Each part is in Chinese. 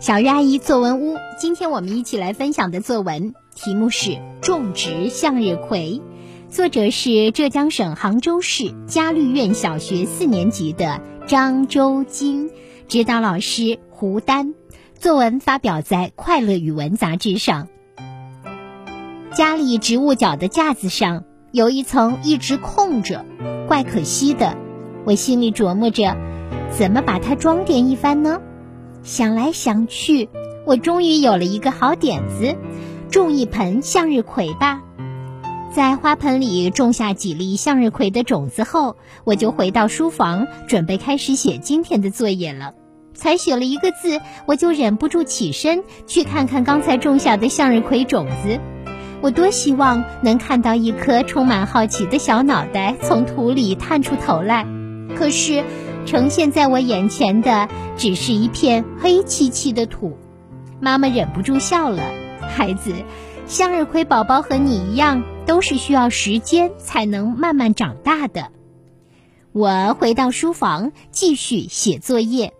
小鱼阿姨作文屋，今天我们一起来分享的作文题目是《种植向日葵》，作者是浙江省杭州市嘉绿苑小学四年级的张周金，指导老师胡丹。作文发表在《快乐语文》杂志上。家里植物角的架子上有一层一直空着，怪可惜的。我心里琢磨着，怎么把它装点一番呢？想来想去，我终于有了一个好点子：种一盆向日葵吧。在花盆里种下几粒向日葵的种子后，我就回到书房，准备开始写今天的作业了。才写了一个字，我就忍不住起身去看看刚才种下的向日葵种子。我多希望能看到一颗充满好奇的小脑袋从土里探出头来，可是。呈现在我眼前的只是一片黑漆漆的土，妈妈忍不住笑了。孩子，向日葵宝宝和你一样，都是需要时间才能慢慢长大的。我回到书房继续写作业，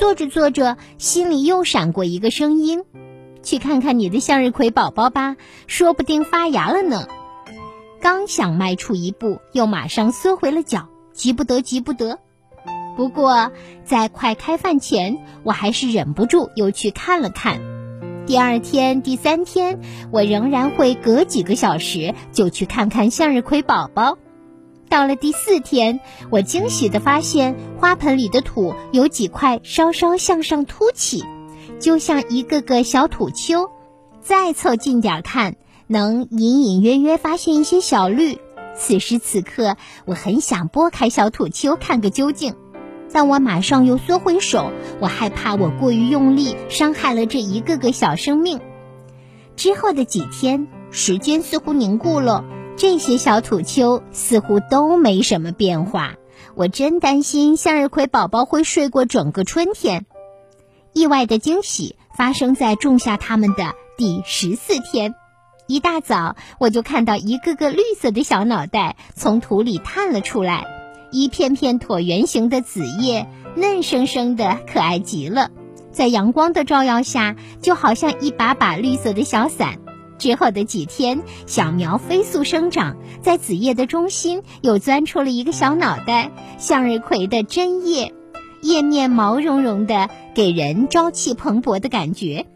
做着做着，心里又闪过一个声音：“去看看你的向日葵宝宝吧，说不定发芽了呢。”刚想迈出一步，又马上缩回了脚，急不得，急不得。不过，在快开饭前，我还是忍不住又去看了看。第二天、第三天，我仍然会隔几个小时就去看看向日葵宝宝。到了第四天，我惊喜地发现花盆里的土有几块稍稍向上凸起，就像一个个小土丘。再凑近点看，能隐隐约约发现一些小绿。此时此刻，我很想拨开小土丘看个究竟。但我马上又缩回手，我害怕我过于用力伤害了这一个个小生命。之后的几天，时间似乎凝固了，这些小土丘似乎都没什么变化。我真担心向日葵宝宝会睡过整个春天。意外的惊喜发生在种下它们的第十四天，一大早我就看到一个个绿色的小脑袋从土里探了出来。一片片椭圆形的紫叶，嫩生生的，可爱极了。在阳光的照耀下，就好像一把把绿色的小伞。之后的几天，小苗飞速生长，在紫叶的中心又钻出了一个小脑袋——向日葵的针叶，叶面毛茸茸的，给人朝气蓬勃的感觉。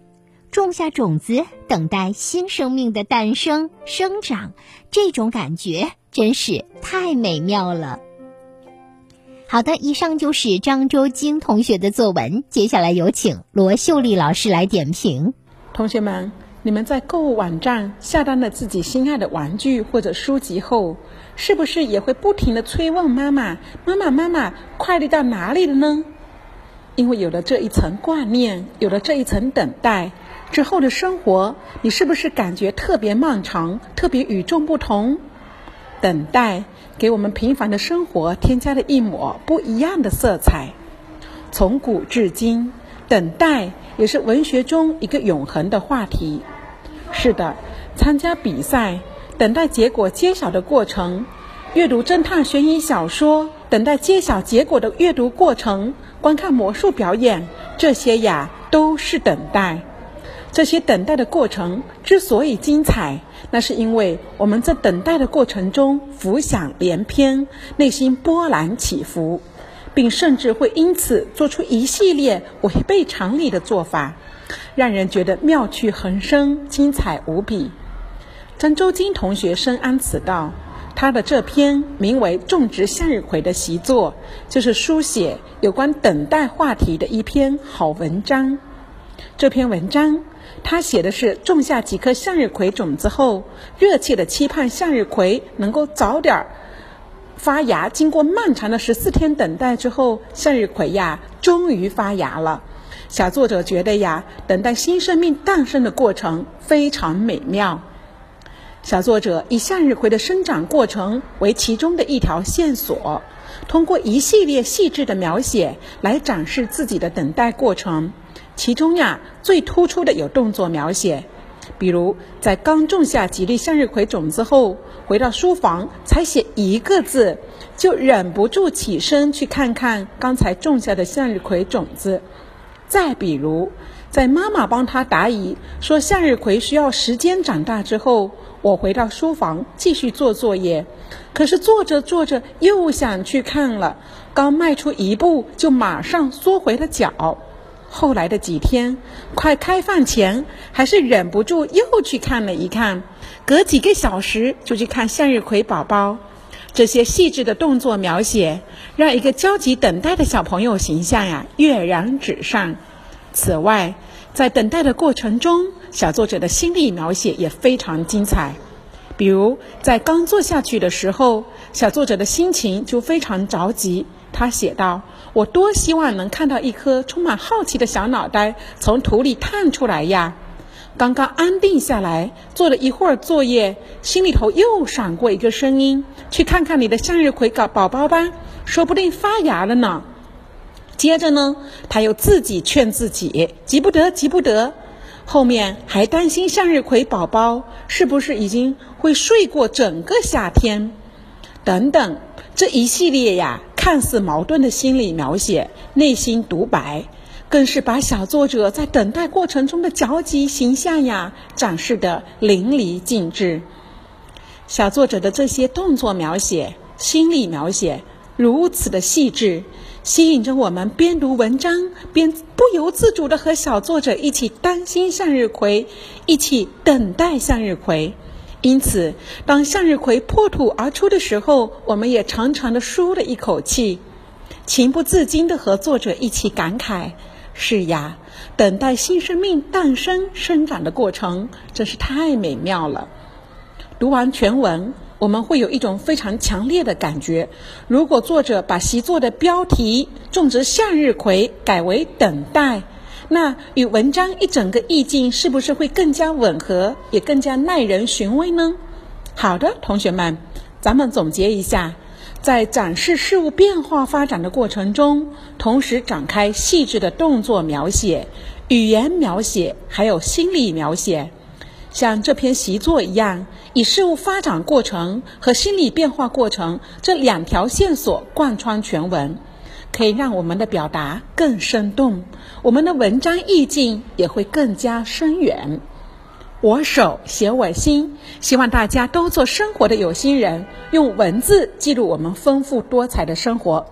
种下种子，等待新生命的诞生生长，这种感觉真是太美妙了。好的，以上就是张周京同学的作文。接下来有请罗秀丽老师来点评。同学们，你们在购物网站下单了自己心爱的玩具或者书籍后，是不是也会不停的催问妈妈：“妈妈，妈妈，快递到哪里了呢？”因为有了这一层挂念，有了这一层等待之后的生活，你是不是感觉特别漫长，特别与众不同？等待给我们平凡的生活添加了一抹不一样的色彩。从古至今，等待也是文学中一个永恒的话题。是的，参加比赛，等待结果揭晓的过程；阅读侦探悬疑小说，等待揭晓结果的阅读过程；观看魔术表演，这些呀都是等待。这些等待的过程之所以精彩，那是因为我们在等待的过程中浮想联翩，内心波澜起伏，并甚至会因此做出一系列违背常理的做法，让人觉得妙趣横生、精彩无比。张周金同学深谙此道，他的这篇名为《种植向日葵》的习作，就是书写有关等待话题的一篇好文章。这篇文章。他写的是种下几颗向日葵种子后，热切的期盼向日葵能够早点发芽。经过漫长的十四天等待之后，向日葵呀终于发芽了。小作者觉得呀，等待新生命诞生的过程非常美妙。小作者以向日葵的生长过程为其中的一条线索，通过一系列细致的描写来展示自己的等待过程。其中呀，最突出的有动作描写，比如在刚种下几粒向日葵种子后，回到书房才写一个字，就忍不住起身去看看刚才种下的向日葵种子。再比如，在妈妈帮他答疑说向日葵需要时间长大之后，我回到书房继续做作业。可是做着做着又想去看了，刚迈出一步就马上缩回了脚。后来的几天，快开饭前还是忍不住又去看了一看，隔几个小时就去看向日葵宝宝。这些细致的动作描写，让一个焦急等待的小朋友形象呀跃然纸上。此外，在等待的过程中，小作者的心理描写也非常精彩。比如，在刚坐下去的时候，小作者的心情就非常着急。他写道：“我多希望能看到一颗充满好奇的小脑袋从土里探出来呀！”刚刚安定下来，做了一会儿作业，心里头又闪过一个声音：“去看看你的向日葵宝宝宝吧，说不定发芽了呢。”接着呢，他又自己劝自己：“急不得，急不得。”后面还担心向日葵宝宝是不是已经会睡过整个夏天，等等，这一系列呀，看似矛盾的心理描写、内心独白。更是把小作者在等待过程中的焦急形象呀展示的淋漓尽致。小作者的这些动作描写、心理描写如此的细致，吸引着我们边读文章边不由自主的和小作者一起担心向日葵，一起等待向日葵。因此，当向日葵破土而出的时候，我们也长长的舒了一口气，情不自禁的和作者一起感慨。是呀，等待新生命诞生生长的过程真是太美妙了。读完全文，我们会有一种非常强烈的感觉：如果作者把习作的标题“种植向日葵”改为“等待”，那与文章一整个意境是不是会更加吻合，也更加耐人寻味呢？好的，同学们，咱们总结一下。在展示事物变化发展的过程中，同时展开细致的动作描写、语言描写，还有心理描写，像这篇习作一样，以事物发展过程和心理变化过程这两条线索贯穿全文，可以让我们的表达更生动，我们的文章意境也会更加深远。我手写我心，希望大家都做生活的有心人，用文字记录我们丰富多彩的生活。